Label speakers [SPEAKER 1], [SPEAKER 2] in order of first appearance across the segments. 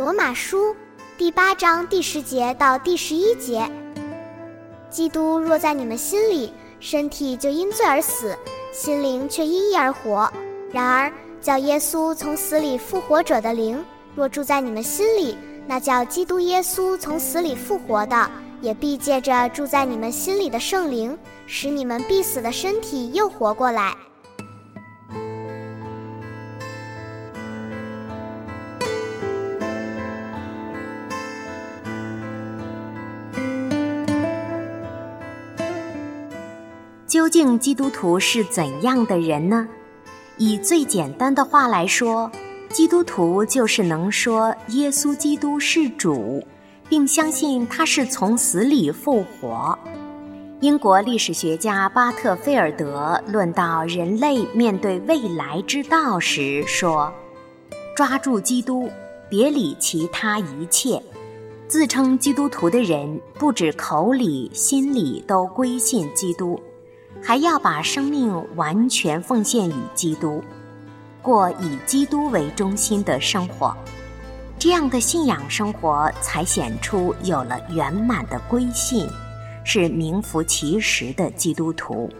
[SPEAKER 1] 罗马书第八章第十节到第十一节：基督若在你们心里，身体就因罪而死，心灵却因义而活。然而叫耶稣从死里复活者的灵，若住在你们心里，那叫基督耶稣从死里复活的，也必借着住在你们心里的圣灵，使你们必死的身体又活过来。
[SPEAKER 2] 究竟基督徒是怎样的人呢？以最简单的话来说，基督徒就是能说耶稣基督是主，并相信他是从死里复活。英国历史学家巴特菲尔德论到人类面对未来之道时说：“抓住基督，别理其他一切。自称基督徒的人，不止口里、心里都归信基督。”还要把生命完全奉献于基督，过以基督为中心的生活，这样的信仰生活才显出有了圆满的归信，是名副其实的基督徒。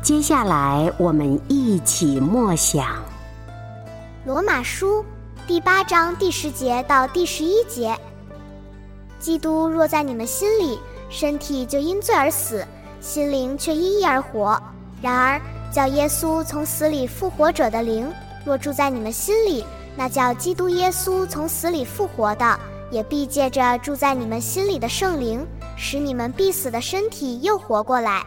[SPEAKER 2] 接下来，我们一起默想。
[SPEAKER 1] 罗马书第八章第十节到第十一节：基督若在你们心里，身体就因罪而死，心灵却因义而活。然而叫耶稣从死里复活者的灵，若住在你们心里，那叫基督耶稣从死里复活的，也必借着住在你们心里的圣灵，使你们必死的身体又活过来。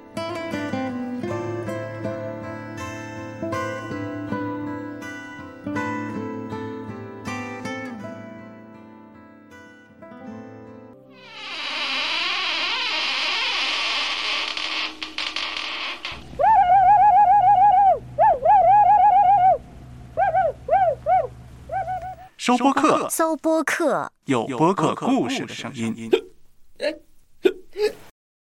[SPEAKER 3] 收播客，
[SPEAKER 2] 搜播客，
[SPEAKER 3] 有播客故事的声音。